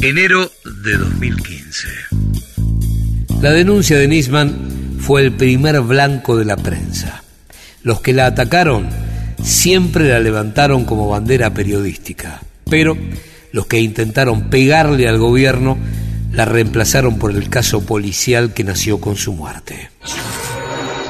Enero de 2015. La denuncia de Nisman fue el primer blanco de la prensa. Los que la atacaron siempre la levantaron como bandera periodística, pero los que intentaron pegarle al gobierno la reemplazaron por el caso policial que nació con su muerte.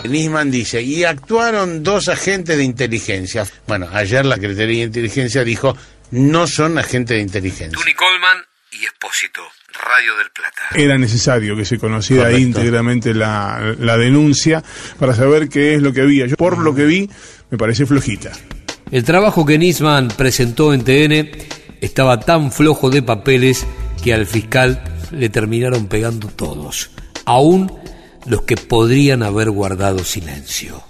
Nisman dice, y actuaron dos agentes de inteligencia. Bueno, ayer la Secretaría de Inteligencia dijo, no son agentes de inteligencia. Tony Coleman y Espósito, Radio del Plata. Era necesario que se conociera Correcto. íntegramente la, la denuncia para saber qué es lo que había. Yo, por lo que vi, me parece flojita. El trabajo que Nisman presentó en TN estaba tan flojo de papeles que al fiscal le terminaron pegando todos, aún los que podrían haber guardado silencio.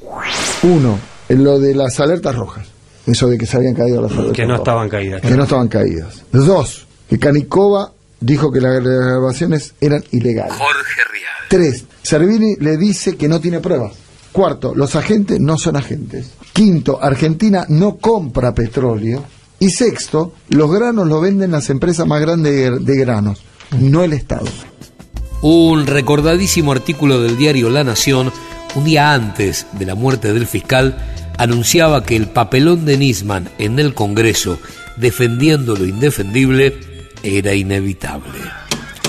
Uno, en lo de las alertas rojas. Eso de que se habían caído las alertas Que no rojas. estaban caídas. Que no estaban caídas. Dos, que Canicova dijo que las grabaciones eran ilegales. Jorge Rial. Tres, Servini le dice que no tiene pruebas. Cuarto, los agentes no son agentes. Quinto, Argentina no compra petróleo. Y sexto, los granos lo venden las empresas más grandes de, de granos, no el Estado. Un recordadísimo artículo del diario La Nación, un día antes de la muerte del fiscal, anunciaba que el papelón de Nisman en el Congreso defendiendo lo indefendible era inevitable.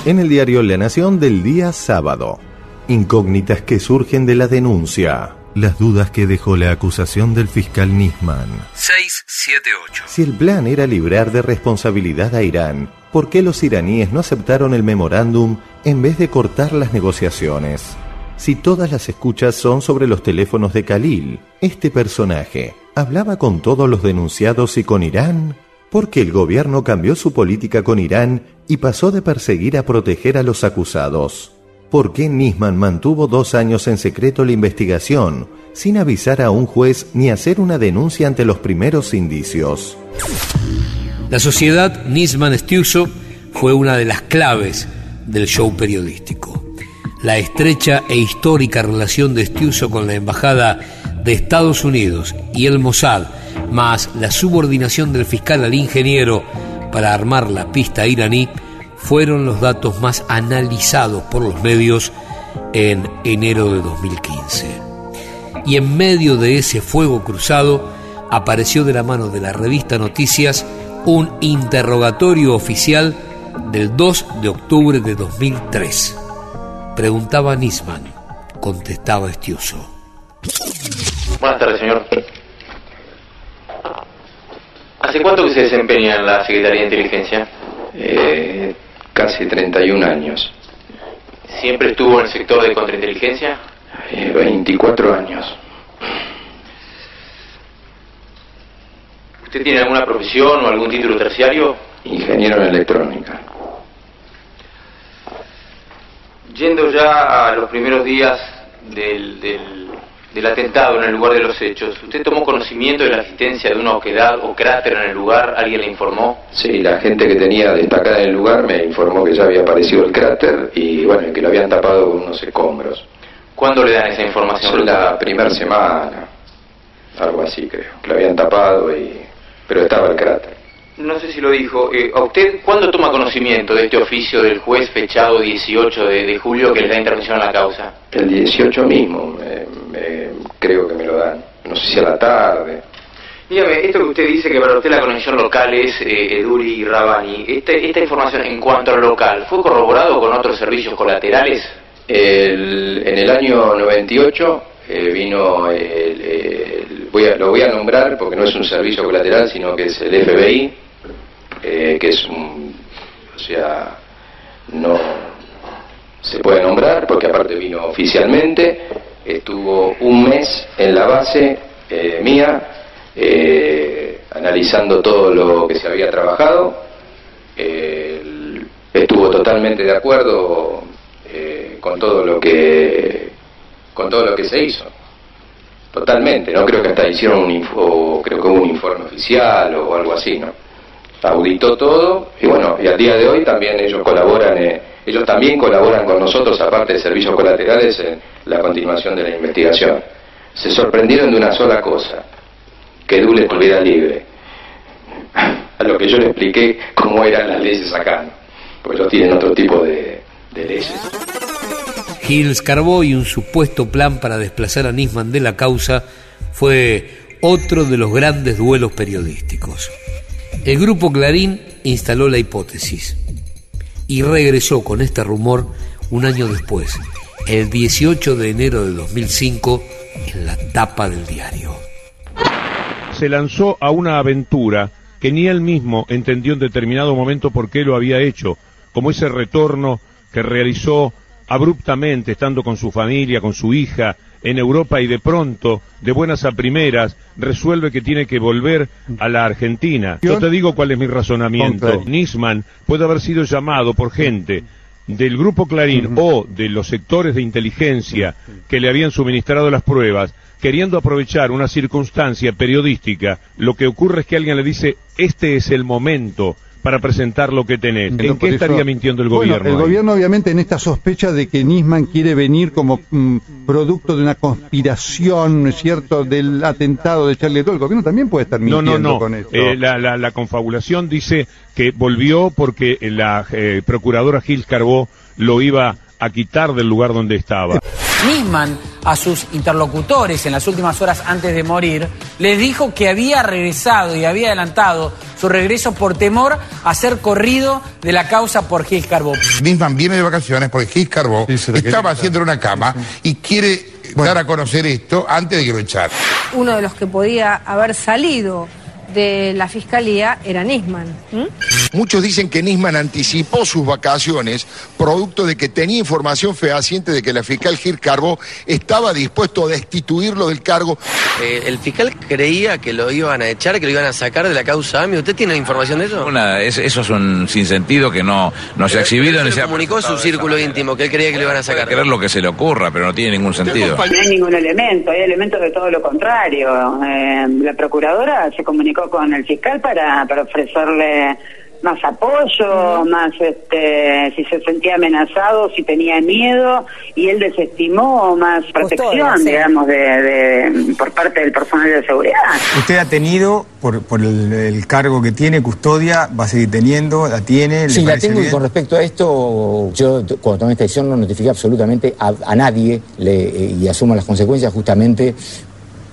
En el diario La Nación del día sábado. Incógnitas que surgen de la denuncia. Las dudas que dejó la acusación del fiscal Nisman. 678. Si el plan era librar de responsabilidad a Irán, ¿por qué los iraníes no aceptaron el memorándum en vez de cortar las negociaciones? Si todas las escuchas son sobre los teléfonos de Khalil, este personaje hablaba con todos los denunciados y con Irán, ¿por qué el gobierno cambió su política con Irán y pasó de perseguir a proteger a los acusados? ¿Por qué Nisman mantuvo dos años en secreto la investigación, sin avisar a un juez ni hacer una denuncia ante los primeros indicios? La sociedad Nisman-Stiuso fue una de las claves del show periodístico. La estrecha e histórica relación de Stiuso con la Embajada de Estados Unidos y el Mossad, más la subordinación del fiscal al ingeniero para armar la pista iraní, fueron los datos más analizados por los medios en enero de 2015. Y en medio de ese fuego cruzado apareció de la mano de la revista Noticias un interrogatorio oficial del 2 de octubre de 2003. Preguntaba Nisman, contestaba Estiuso. Buenas tardes, señor. ¿Hace cuánto que se desempeña en la Secretaría de Inteligencia? Eh, casi 31 años, ¿Siempre estuvo en el sector de contrainteligencia? eh, 24 años. ¿Usted tiene alguna profesión o algún título terciario? Ingeniero en electrónica. Yendo ya a los primeros días del, del, del atentado en el lugar de los hechos, ¿usted tomó conocimiento de la existencia de una oquedad o cráter en el lugar? ¿Alguien le informó? Sí, la gente que tenía destacada en el lugar me informó que ya había aparecido el cráter y bueno, que lo habían tapado con unos escombros. ¿Cuándo le dan esa información? La primera semana, algo así creo, que lo habían tapado y... pero estaba el cráter. No sé si lo dijo. Eh, ¿A usted cuándo toma conocimiento de este oficio del juez fechado 18 de, de julio que le da intervención a la causa? El 18 mismo, me- me- creo que me lo dan. No sé si a la tarde. Dígame, esto que usted dice que para usted la conexión local es eh, Eduri y Rabani, este- esta información en cuanto al local, ¿fue corroborado con otros servicios colaterales? El- en el año 98 eh, vino, el- el- voy a- lo voy a nombrar porque no es un servicio colateral, sino que es el FBI, eh, que es un, o sea, no se puede nombrar porque aparte vino oficialmente, estuvo un mes en la base eh, mía, eh, analizando todo lo que se había trabajado, eh, estuvo totalmente de acuerdo eh, con todo lo que con todo lo que se hizo. Totalmente no creo que hasta hicieron un info, creo que hubo un informe oficial o algo así no auditó todo y bueno y al día de hoy también ellos colaboran eh, ellos también colaboran con nosotros aparte de servicios colaterales en la continuación de la investigación se sorprendieron de una sola cosa que Dule estuviera libre a lo que yo le expliqué cómo eran las leyes acá ¿no? pues los tienen otro tipo de, leyes. Hills Carbó y un supuesto plan para desplazar a Nisman de la causa fue otro de los grandes duelos periodísticos. El grupo Clarín instaló la hipótesis y regresó con este rumor un año después, el 18 de enero de 2005, en la tapa del diario. Se lanzó a una aventura que ni él mismo entendió en determinado momento por qué lo había hecho, como ese retorno que realizó abruptamente, estando con su familia, con su hija, en Europa y de pronto, de buenas a primeras, resuelve que tiene que volver a la Argentina. Yo te digo cuál es mi razonamiento. Nisman puede haber sido llamado por gente del Grupo Clarín o de los sectores de inteligencia que le habían suministrado las pruebas, queriendo aprovechar una circunstancia periodística. Lo que ocurre es que alguien le dice, este es el momento para presentar lo que tenés. ¿En qué estaría mintiendo el Bueno, gobierno? el ahí? gobierno obviamente en esta sospecha de que Nisman quiere venir como mm, producto de una conspiración, ¿no es cierto?, del atentado de Charlie Hebdo. El gobierno también puede estar No, mintiendo no, no. con esto. Eh, la, la- la confabulación dice que volvió porque la eh, procuradora Gil Carbó lo iba a quitar del lugar donde estaba. Nisman a sus interlocutores en las últimas horas antes de morir les dijo que había regresado y había adelantado su regreso por temor a ser corrido de la causa por Gil Carbó. Nisman viene de vacaciones porque Gis Carbó estaba haciendo una cama y quiere dar a conocer esto antes de que lo echara. Uno de los que podía haber salido de la fiscalía era Nisman. Muchos dicen que Nisman anticipó sus vacaciones producto de que tenía información fehaciente de que la fiscal Gil Carbó estaba dispuesto a destituirlo del cargo. Eh, el fiscal creía que lo iban a echar, que lo iban a sacar de la causa AMI. ¿Usted tiene información de eso? Una- es- eso es un sinsentido que no, no se ha exhibido se comunicó a su círculo íntimo, que él creía que lo iban a sacar. creer lo que se le ocurra, pero no tiene ningún sentido. No hay ningún elemento, hay elementos de todo lo contrario. Eh, la procuradora se comunicó con el fiscal para, para ofrecerle más apoyo, más este, si se sentía amenazado, si tenía miedo, y él desestimó más protección, sí. digamos, de, de- por parte del personal de seguridad. Usted ha tenido, por, por el, el cargo que tiene, custodia, va a seguir teniendo, la tiene. ¿le Sí, la tengo y con respecto a esto, yo cuando tomé esta decisión no notifiqué absolutamente a, a nadie le- eh, y asumo las consecuencias justamente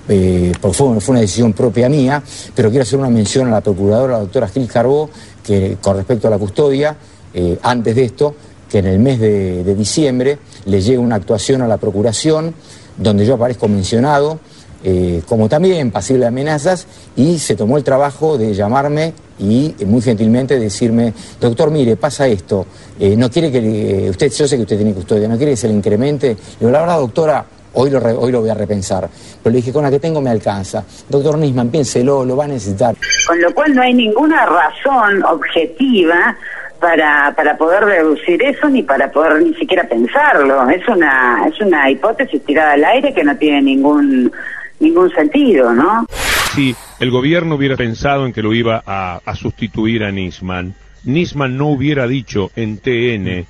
eh, fue, una decisión propia mía, pero quiero hacer una mención a la procuradora, la doctora Gil Carbó, que con respecto a la custodia, eh, antes de esto, que en el mes de, diciembre le llega una actuación a la procuración donde yo aparezco mencionado, eh, como también pasible de amenazas, y se tomó el trabajo de llamarme y muy gentilmente decirme, doctor, mire, pasa esto, no quiere que usted, yo sé que usted tiene custodia, no quiere que se le incremente. Le digo, la verdad, doctora, hoy lo, re- hoy lo voy a repensar. Pero le dije, con la que tengo me alcanza. Doctor Nisman, piénselo, lo va a necesitar. Con lo cual no hay ninguna razón objetiva para, para poder deducir eso ni para poder ni siquiera pensarlo. Es una, es una hipótesis tirada al aire que no tiene ningún, ningún sentido, ¿no? Si el gobierno hubiera pensado en que lo iba a, a sustituir a Nisman, Nisman no hubiera dicho en TN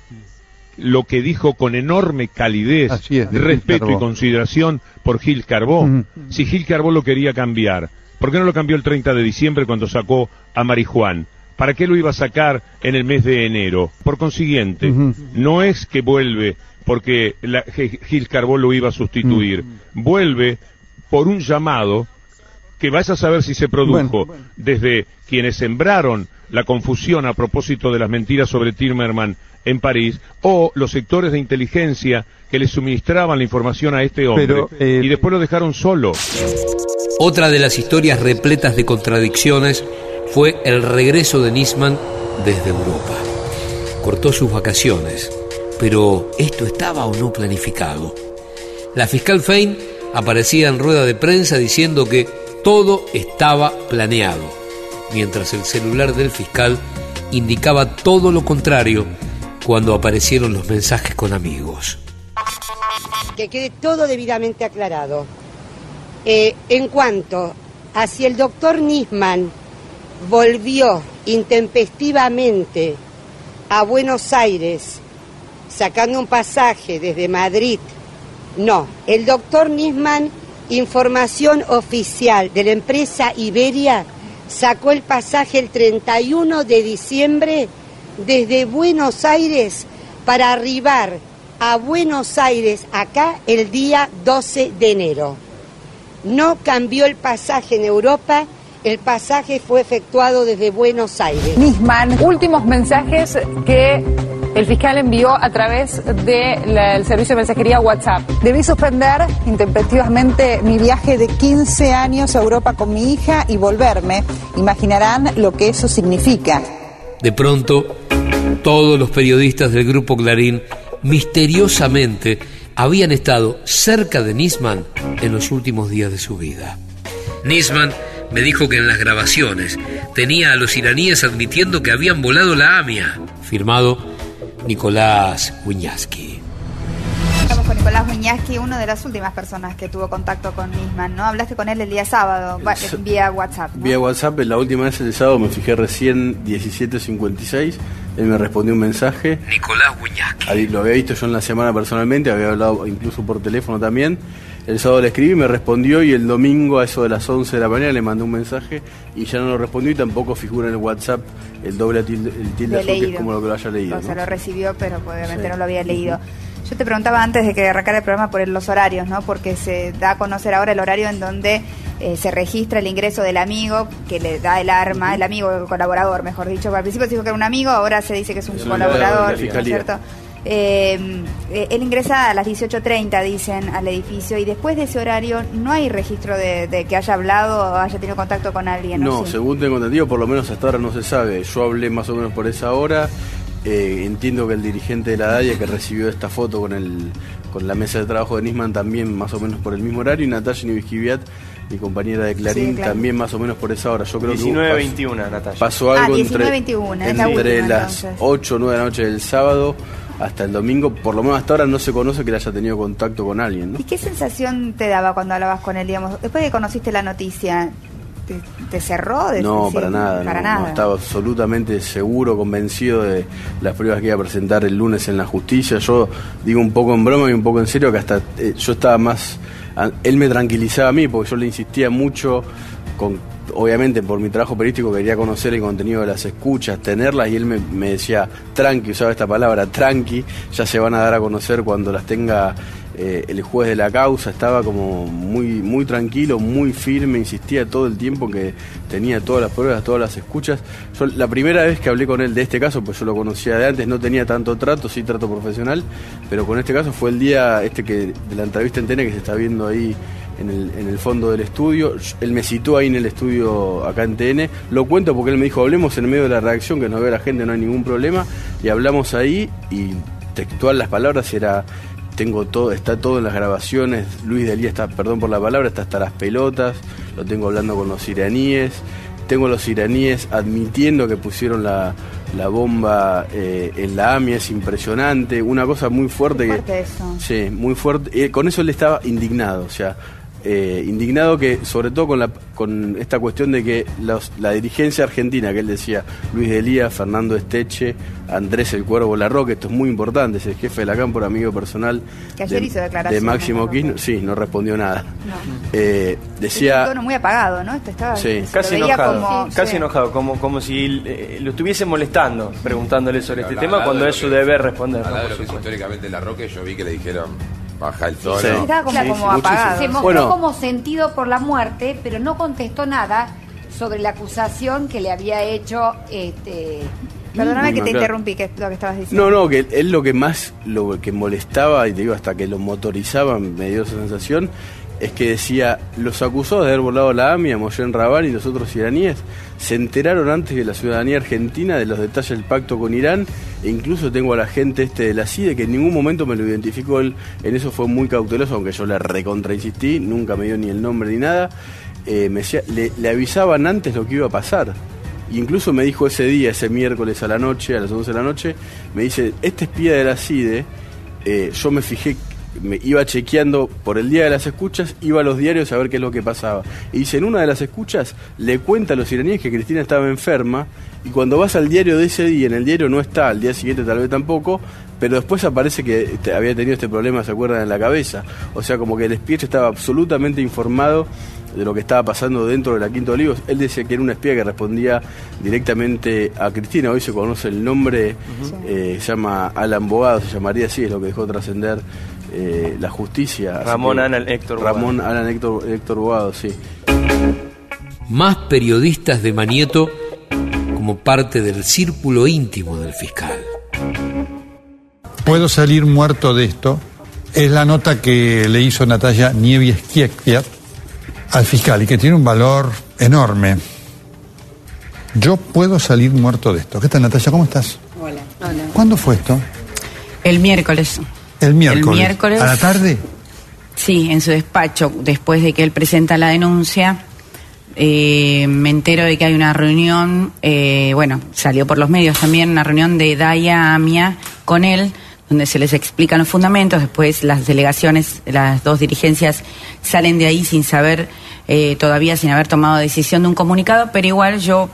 lo que dijo con enorme calidez, es, respeto y consideración por Gil Carbó. Si Gil Carbó lo quería cambiar, ¿por qué no lo cambió el 30 de diciembre cuando sacó a Marijuán? ¿Para qué lo iba a sacar en el mes de enero? Por consiguiente, no es que vuelve porque la- Gil Carbó lo iba a sustituir, vuelve por un llamado que vas a saber si se produjo desde quienes sembraron la confusión a propósito de las mentiras sobre Timmerman en París o los sectores de inteligencia que le suministraban la información a este hombre Pero, eh, y después lo dejaron solo. Otra de las historias repletas de contradicciones fue el regreso de Nisman desde Europa. Cortó sus vacaciones, pero ¿esto estaba o no planificado? La fiscal Fein aparecía en rueda de prensa diciendo que todo estaba planeado, mientras el celular del fiscal indicaba todo lo contrario cuando aparecieron los mensajes con amigos. Que quede todo debidamente aclarado. Eh, en cuanto a si el doctor Nisman volvió intempestivamente a Buenos Aires sacando un pasaje desde Madrid, no. El doctor Nisman, información oficial de la empresa Iberia, sacó el pasaje el 31 de diciembre desde Buenos Aires para arribar a Buenos Aires acá el día 12 de enero. No cambió el pasaje en Europa, el pasaje fue efectuado desde Buenos Aires. Nisman, últimos mensajes que el fiscal envió a través del servicio de mensajería WhatsApp. Debí suspender intempestivamente mi viaje de 15 años a Europa con mi hija y volverme. Imaginarán lo que eso significa. De pronto, todos los periodistas del grupo Clarín misteriosamente habían estado cerca de Nisman en los últimos días de su vida. Nisman me dijo que en las grabaciones tenía a los iraníes admitiendo que habían volado la AMIA. Firmado Nicolás Wiñaski. Estamos con Nicolás Wiñaski, una de las últimas personas que tuvo contacto con Nisman, ¿no? Hablaste con él el día sábado, vía WhatsApp. ¿no? Vía WhatsApp, la última vez el sábado me fijé recién 17.56, él me respondió un mensaje. Nicolás Wiñaski. Ahí lo había visto yo en la semana personalmente, había hablado incluso por teléfono también. El sábado le escribí, me respondió y el domingo a eso de las 11 de la mañana le mandé un mensaje y ya no lo respondió y tampoco figura en el WhatsApp el doble tilde, el tilde azul, que es como lo que lo haya leído. O sea, ¿no? lo recibió, pero obviamente Sí. no lo había leído. Yo te preguntaba antes de que arrancara el programa por los horarios, ¿no? Porque se da a conocer ahora el horario en donde eh, se registra el ingreso del amigo que le da el arma, el amigo, el colaborador, mejor dicho. Al principio se dijo que era un amigo, ahora se dice que es un Es colaborador, ¿no es cierto? Eh, eh, él ingresa a las 18.30, dicen, al edificio, y después de ese horario no hay registro de, de que haya hablado o haya tenido contacto con alguien. ¿o No, sí? según tengo entendido, por lo menos hasta ahora no se sabe. Yo hablé más o menos por esa hora. Eh, entiendo que el dirigente de la DAIA que recibió esta foto con el con la mesa de trabajo de Nisman también más o menos por el mismo horario y Natalia Nivisquiviat, mi compañera de Clarín, Sí, de Clarín. también más o menos por esa hora. Yo creo que 19-21, pasó- Natalia. Pasó Ah, algo 19-21, entre, la última, las entonces. 8 o 9 de la noche del sábado hasta el domingo. Por lo menos hasta ahora no se conoce que él haya tenido contacto con alguien. ¿no? ¿Y qué sensación te daba cuando hablabas con él, digamos? Después de que conociste la noticia, ¿te, te cerró? De- No, sí, para nada. Para no, nada. no, estaba absolutamente seguro, convencido de las pruebas que iba a presentar el lunes en la justicia. Yo digo un poco en broma y un poco en serio que hasta eh, yo estaba más... él me tranquilizaba a mí porque yo le insistía mucho con... Obviamente por mi trabajo periodístico quería conocer el contenido de las escuchas, tenerlas y él me, decía, tranqui, usaba esta palabra, tranqui, ya se van a dar a conocer cuando las tenga eh, el juez de la causa estaba como muy muy tranquilo, muy firme, insistía todo el tiempo que tenía todas las pruebas, todas las escuchas. Yo la primera vez que hablé con él de este caso, pues yo lo conocía de antes, no tenía tanto trato, sí trato profesional, pero con este caso fue el día este que de la entrevista en que se está viendo ahí en el, en el fondo del estudio. Él me citó ahí en el estudio acá en TN. Lo cuento porque él me dijo, hablemos en medio de la reacción, que nos ve la gente, no hay ningún problema. Y hablamos ahí y textual las palabras era tengo todo, está todo en las grabaciones, Luis Delía está, perdón por la palabra, está hasta las pelotas, lo tengo hablando con los iraníes, tengo los iraníes admitiendo que pusieron la, la bomba eh, en la AMIA, es impresionante, una cosa muy fuerte, Fuerte que... eso. Sí, muy fuerte, eh, con eso él estaba indignado, o sea, eh, indignado que sobre todo con, la, con esta cuestión de que los- la dirigencia argentina, que él decía, Luis Delía, Fernando Esteche, Andrés el Cuervo Larroque, esto es muy importante, es el jefe de la cámpora, amigo personal Que ayer de, hizo declaraciones, de Máximo. Kirchner, sí, no respondió nada. No. Eh, Un decía, tono muy apagado, ¿no? Este estaba, Sí. Casi enojado, como- casi sí. enojado, como, como si eh, lo estuviese molestando, preguntándole sobre este tema cuando de es su deber responder. Al ¿no? lado de lo que históricamente la Roque, yo vi que le dijeron baja el tono. Sí. Estaba como- Sí, como sí, apagado. Se mostró Bueno. como sentido por la muerte, pero no contestó nada sobre la acusación que le había hecho este Perdóname que te Claro. interrumpí, que es lo que estabas diciendo. No, no, que él lo que más, lo que molestaba, y te digo hasta que lo motorizaba, me dio esa sensación, es que decía, los acusados de haber volado la AMIA, Moyen Rabán y los otros iraníes, se enteraron antes que la ciudadanía argentina de los detalles del pacto con Irán, e incluso tengo a la gente este de la CIDE que en ningún momento me lo identificó. Él, en eso fue muy cauteloso, aunque yo le recontra insistí, nunca me dio ni el nombre ni nada, eh, me decía, le, le avisaban antes lo que iba a pasar. Incluso me dijo ese día, ese miércoles a la noche, a las 11 de la noche, me dice, este espía de la CIDE, eh, yo me fijé, me iba chequeando por el día de las escuchas, iba a los diarios a ver qué es lo que pasaba. Y dice, en una de las escuchas le cuenta a los iraníes que Cristina estaba enferma Y cuando vas al diario de ese día, en el diario no está, al día siguiente tal vez tampoco, pero después aparece que había tenido este problema, ¿se acuerdan? En la cabeza. O sea, como que el espía estaba absolutamente informado de lo que estaba pasando dentro de la Quinta Olivos. Él decía que era un espía que respondía directamente a Cristina. Hoy se conoce el nombre, eh, se llama Alan Bogado, se llamaría así, es lo que dejó trascender eh, la justicia. Ramón que- Alan Héctor Ramón Alan Héctor, Héctor Bogado, sí. Más periodistas de Manieto como parte del círculo íntimo del fiscal. Puedo salir muerto de esto. Es la nota que le hizo Natalia Nieves al fiscal y que tiene un valor enorme. Yo puedo salir muerto de esto. ¿Qué tal, Natalia? ¿Cómo estás? Hola. Hola. ¿Cuándo fue esto? El miércoles. El miércoles. El miércoles. ¿A la tarde? Sí, en su despacho, después de que él presenta la denuncia, eh, me entero de que hay una reunión, eh, bueno, salió por los medios también, una reunión de Daya Amia con él, donde se les explican los fundamentos, después las delegaciones, las dos dirigencias salen de ahí sin saber, eh, todavía sin haber tomado decisión de un comunicado, pero igual yo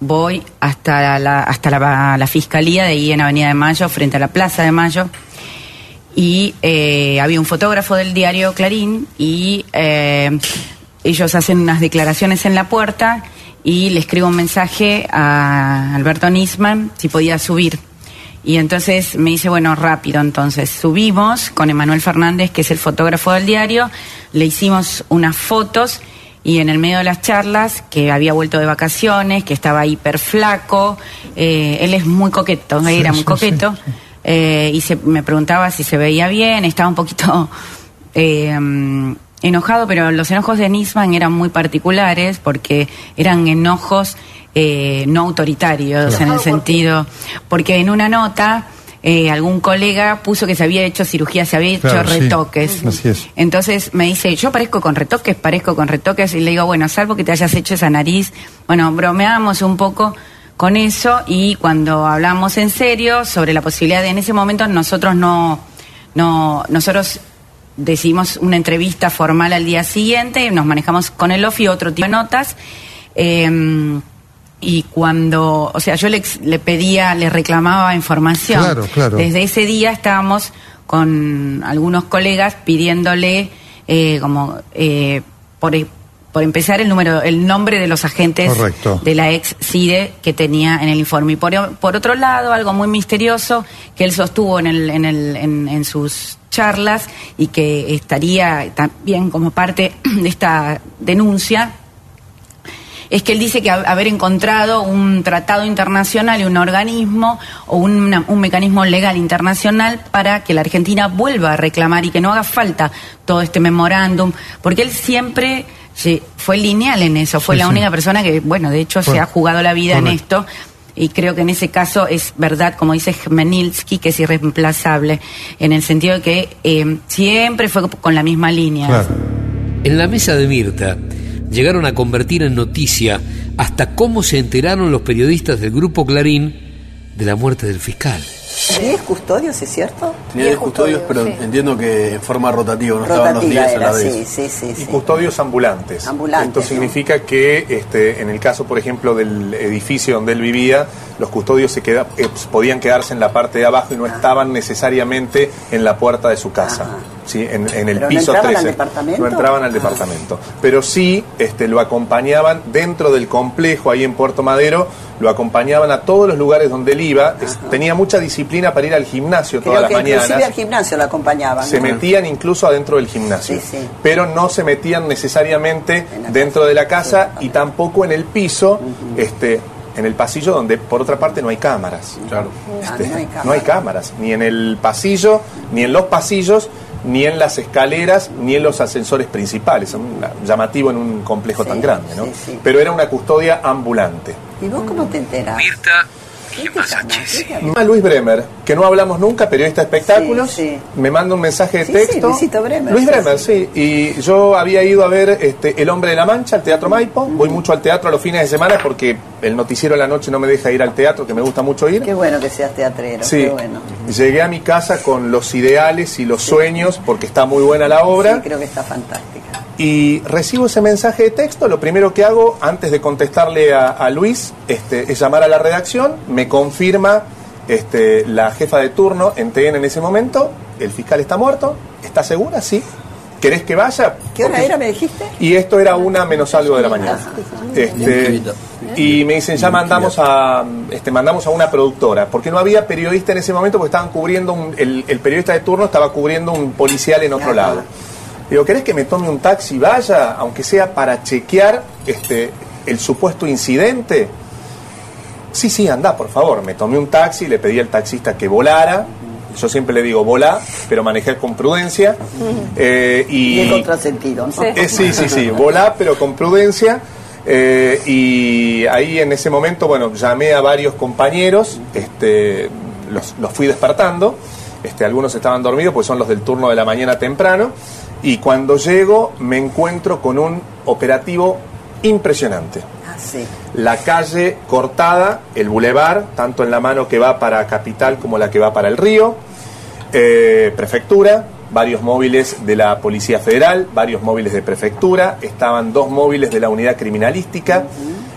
voy hasta la, hasta la, fiscalía de ahí en Avenida de Mayo, frente a la Plaza de Mayo, y eh, había un fotógrafo del diario Clarín y eh, ellos hacen unas declaraciones en la puerta y le escribo un mensaje a Alberto Nisman si podía subir. Y entonces me dice, bueno, rápido, entonces subimos con Emanuel Fernández, que es el fotógrafo del diario, le hicimos unas fotos y en el medio de las charlas, que había vuelto de vacaciones, que estaba hiper flaco, eh, él es muy coqueto, Sí, era muy sí, coqueto, eh, y se, me preguntaba si se veía bien, estaba un poquito eh, enojado, pero los enojos de Nisman eran muy particulares porque eran enojos eh, no autoritarios Claro. en el sentido, porque en una nota eh, algún colega puso que se había hecho cirugía, se había hecho Claro, sí. retoques. Así es. Entonces me dice, yo parezco con retoques, parezco con retoques, y le digo, bueno, salvo que te hayas hecho esa nariz, bueno, bromeamos un poco con eso y cuando hablamos en serio sobre la posibilidad de en ese momento nosotros no, no, nosotros decidimos una entrevista formal al día siguiente, nos manejamos con el OFI otro tipo de notas. eh, y cuando, o sea, yo le, le pedía, le reclamaba información. Claro, claro. Desde ese día estábamos con algunos colegas pidiéndole eh, como eh, por, por empezar el número, el nombre de los agentes Correcto. de la ex CIDE que tenía en el informe. Y por, por otro lado, algo muy misterioso que él sostuvo en, el, en, el, en, en sus charlas y que estaría también como parte de esta denuncia, es que él dice que ha- haber encontrado un tratado internacional y un organismo o una- un mecanismo legal internacional para que la Argentina vuelva a reclamar y que no haga falta todo este memorándum, porque él siempre sí, fue lineal en eso, fue Sí, la sí. única persona que, bueno, de hecho se ha jugado la vida en esto. Y creo que en ese caso es verdad, como dice Jmenilsky, que es irreemplazable, en el sentido de que eh, siempre fue con la misma línea. En la mesa de Mirta llegaron a convertir en noticia hasta cómo se enteraron los periodistas del grupo Clarín de la muerte del fiscal. ¿Diez custodios, es cierto? Tenía 10 custodios, pero sí. entiendo que en forma rotativa, no estaban los Rotativa 10 a la era, vez. sí, sí, sí. y sí. custodios ambulantes. Ambulantes, Esto ¿no? significa que este, en el caso, por ejemplo, del edificio donde él vivía, los custodios se queda, eh, podían quedarse en la parte de abajo y Ah. no estaban necesariamente en la puerta de su casa, ¿sí? en, en el ¿Pero no piso entraban 13. al departamento? No entraban al Ah. departamento. Pero sí este, lo acompañaban dentro del complejo, ahí en Puerto Madero, lo acompañaban a todos los lugares donde él iba. Es- tenía mucha disciplina para ir al gimnasio Creo todas las que inclusive mañanas. al gimnasio lo acompañaban. Se ¿no? metían incluso adentro del gimnasio, Sí, sí. pero no se metían necesariamente dentro de la casa y tampoco en el piso, este, en el pasillo donde por otra parte no hay cámaras. Claro. Ah, no hay cámara. no hay cámaras, ni en el pasillo, ni en los pasillos, ni en las escaleras, ni en los ascensores principales. Es un- llamativo en un complejo tan grande, ¿no? Pero era una custodia ambulante. ¿Y vos cómo te enteras? Mirta. A Luis Bremer, que no hablamos nunca, periodista de espectáculos, Sí, sí. me manda un mensaje de Sí, sí, texto. Luisito Bremer, Luis sí, Bremer, sí. Y yo había ido a ver este, El Hombre de la Mancha, al Teatro Maipo. Voy mucho al teatro a los fines de semana porque el noticiero de la noche no me deja ir al teatro, que me gusta mucho ir. Qué bueno que seas teatrero, Sí, qué bueno. llegué a mi casa con los ideales y los sueños, porque está muy buena la obra. Sí, creo que está fantástica. Y recibo ese mensaje de texto, lo primero que hago antes de contestarle a, a Luis este, es llamar a la redacción, me confirma este, la jefa de turno en TN en ese momento, el fiscal está muerto, ¿está segura? Sí. ¿Querés que vaya? ¿Qué hora Porque- era, me dijiste? Y esto era una menos algo de la mañana. Este, y me dicen, ya mandamos a, este, mandamos a una productora, porque no había periodista en ese momento, porque estaban cubriendo, un- el, el periodista de turno estaba cubriendo un policial en otro lado. Digo, ¿querés que me tome un taxi y vaya, aunque sea para chequear este, el supuesto incidente? Sí, sí, anda, por favor. Me tomé un taxi, le pedí al taxista que volara. Yo siempre le digo volá, pero manejé con prudencia. Eh, y, Y el contrasentido, ¿no? Eh, sí, sí, sí, volá, pero con prudencia. Eh, y ahí en ese momento, bueno, llamé a varios compañeros, este, los, los fui despertando. Este, algunos estaban dormidos, pues son los del turno de la mañana temprano. Y cuando llego, me encuentro con un operativo impresionante. Ah, sí. la calle cortada, el bulevar, tanto en la mano que va para Capital como la que va para el río, eh, prefectura, varios móviles de la Policía Federal, varios móviles de prefectura, estaban dos móviles de la unidad criminalística,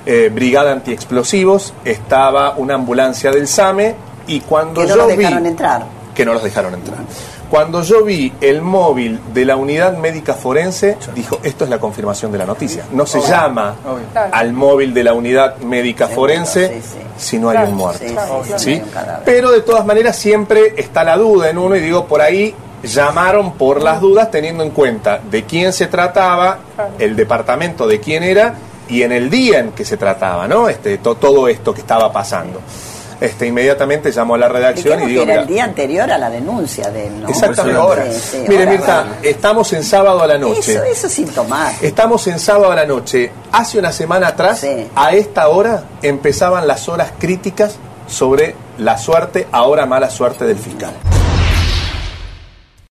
eh, brigada antiexplosivos, estaba una ambulancia del SAME. Y cuando Que no yo los vi dejaron entrar. que no los dejaron entrar. Cuando yo vi el móvil de la unidad médica forense, dijo, esto es la confirmación de la noticia. No se Obvio. llama al móvil de la unidad médica forense si no hay un muerto. Sí. Pero de todas maneras siempre está la duda en uno y digo, por ahí llamaron por las dudas teniendo en cuenta de quién se trataba, el departamento de quién era y en el día en que se trataba, ¿no? Este, to- todo esto que estaba pasando. Este, inmediatamente llamo a la redacción y digo, que era el día anterior a la denuncia de él, ¿no? Exactamente. Sí, sí, Mire, ahora, Mirta, bueno. estamos en sábado a la noche. Eso, eso es sintomático. Estamos en sábado a la noche. Hace una semana atrás, a esta hora, empezaban las horas críticas sobre la suerte, ahora mala suerte del fiscal.